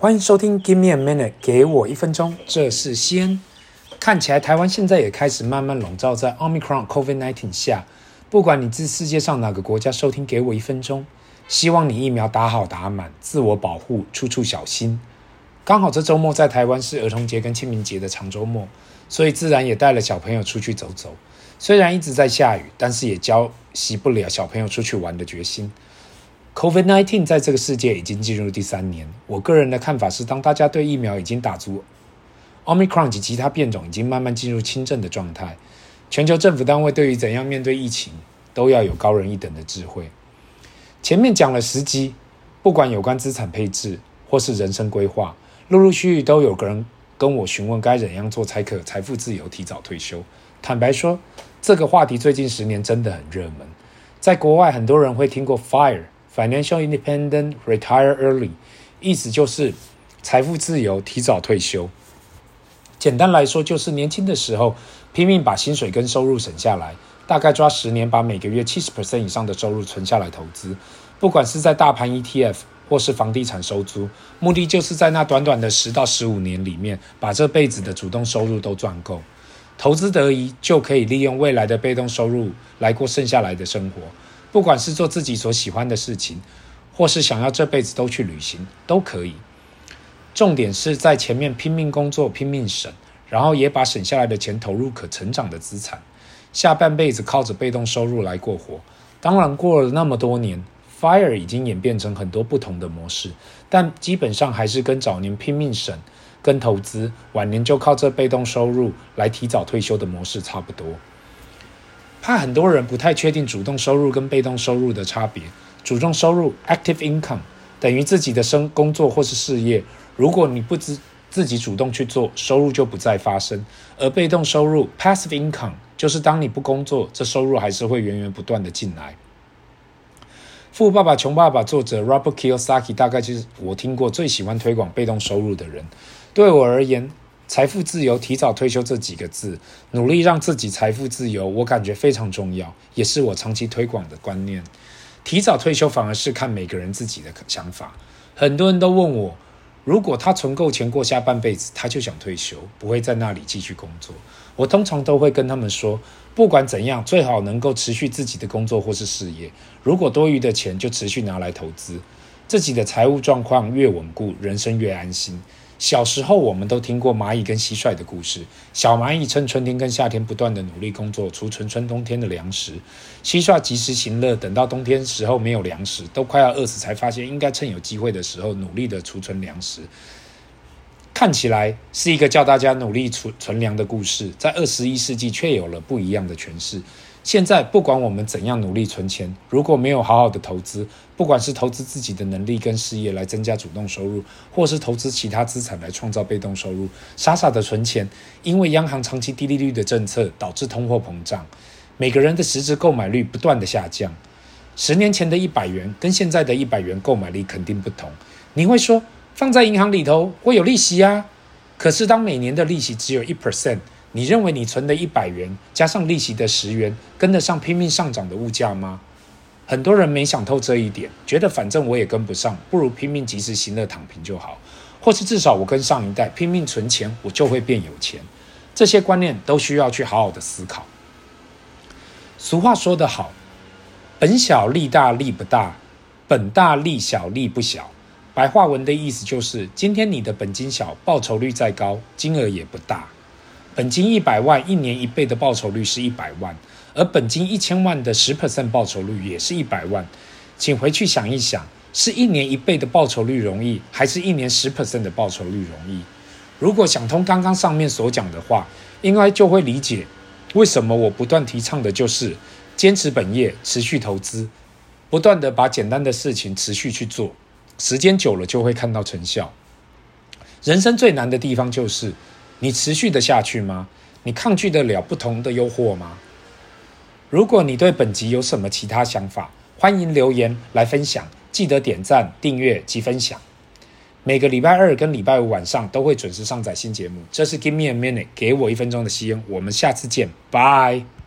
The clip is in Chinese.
欢迎收听 Give me a minute，给我一分钟。这是西安。看起来台湾现在也开始慢慢笼罩在 Omicron COVID-19 下。不管你自世界上哪个国家收听，给我一分钟。希望你疫苗打好打满，自我保护，处处小心。刚好这周末在台湾是儿童节跟清明节的长周末，所以自然也带了小朋友出去走走。虽然一直在下雨，但是也浇熄不了小朋友出去玩的决心。COVID-19 在这个世界已经进入第三年。我个人的看法是，当大家对疫苗已经打足，Omicron 及其他变种已经慢慢进入轻症的状态，全球政府单位对于怎样面对疫情，都要有高人一等的智慧。前面讲了十集，不管有关资产配置或是人生规划，陆陆续续都有个人跟我询问该怎样做才可财富自由、提早退休。坦白说，这个话题最近十年真的很热门，在国外很多人会听过 FIRE。Financial independent, retire early，意思就是财富自由，提早退休。简单来说，就是年轻的时候拼命把薪水跟收入省下来，大概抓十年，把每个月七十 percent 以上的收入存下来投资。不管是在大盘 ETF 或是房地产收租，目的就是在那短短的十到十五年里面，把这辈子的主动收入都赚够。投资得宜，就可以利用未来的被动收入来过剩下来的生活。不管是做自己所喜欢的事情，或是想要这辈子都去旅行，都可以。重点是在前面拼命工作、拼命省，然后也把省下来的钱投入可成长的资产，下半辈子靠着被动收入来过活。当然，过了那么多年，FIRE 已经演变成很多不同的模式，但基本上还是跟早年拼命省、跟投资，晚年就靠这被动收入来提早退休的模式差不多。怕很多人不太确定主动收入跟被动收入的差别。主动收入 （active income） 等于自己的生工作或是事业，如果你不自自己主动去做，收入就不再发生；而被动收入 （passive income） 就是当你不工作，这收入还是会源源不断的进来。《富爸爸穷爸爸》作者 Robert Kiyosaki 大概就是我听过最喜欢推广被动收入的人。对我而言，财富自由、提早退休这几个字，努力让自己财富自由，我感觉非常重要，也是我长期推广的观念。提早退休反而是看每个人自己的想法。很多人都问我，如果他存够钱过下半辈子，他就想退休，不会在那里继续工作。我通常都会跟他们说，不管怎样，最好能够持续自己的工作或是事业。如果多余的钱，就持续拿来投资。自己的财务状况越稳固，人生越安心。小时候，我们都听过蚂蚁跟蟋蟀的故事。小蚂蚁趁春天跟夏天不断的努力工作，储存春冬天的粮食。蟋蟀及时行乐，等到冬天时候没有粮食，都快要饿死，才发现应该趁有机会的时候努力的储存粮食。看起来是一个叫大家努力储存粮的故事，在二十一世纪却有了不一样的诠释。现在不管我们怎样努力存钱，如果没有好好的投资，不管是投资自己的能力跟事业来增加主动收入，或是投资其他资产来创造被动收入，傻傻的存钱，因为央行长期低利率的政策导致通货膨胀，每个人的实质购买力不断的下降。十年前的一百元跟现在的一百元购买力肯定不同。你会说放在银行里头会有利息啊？可是当每年的利息只有一 percent。你认为你存的一百元加上利息的十元，跟得上拼命上涨的物价吗？很多人没想透这一点，觉得反正我也跟不上，不如拼命及时行乐躺平就好，或是至少我跟上一代拼命存钱，我就会变有钱。这些观念都需要去好好的思考。俗话说得好，本小利大利不大，本大利小利不小。白话文的意思就是，今天你的本金小，报酬率再高，金额也不大。本金一百万，一年一倍的报酬率是一百万，而本金一千万的十 percent 报酬率也是一百万。请回去想一想，是一年一倍的报酬率容易，还是一年十 percent 的报酬率容易？如果想通刚刚上面所讲的话，应该就会理解为什么我不断提倡的就是坚持本业，持续投资，不断的把简单的事情持续去做，时间久了就会看到成效。人生最难的地方就是。你持续的下去吗？你抗拒得了不同的诱惑吗？如果你对本集有什么其他想法，欢迎留言来分享。记得点赞、订阅及分享。每个礼拜二跟礼拜五晚上都会准时上载新节目。这是 Give me a minute，给我一分钟的西恩。我们下次见，拜。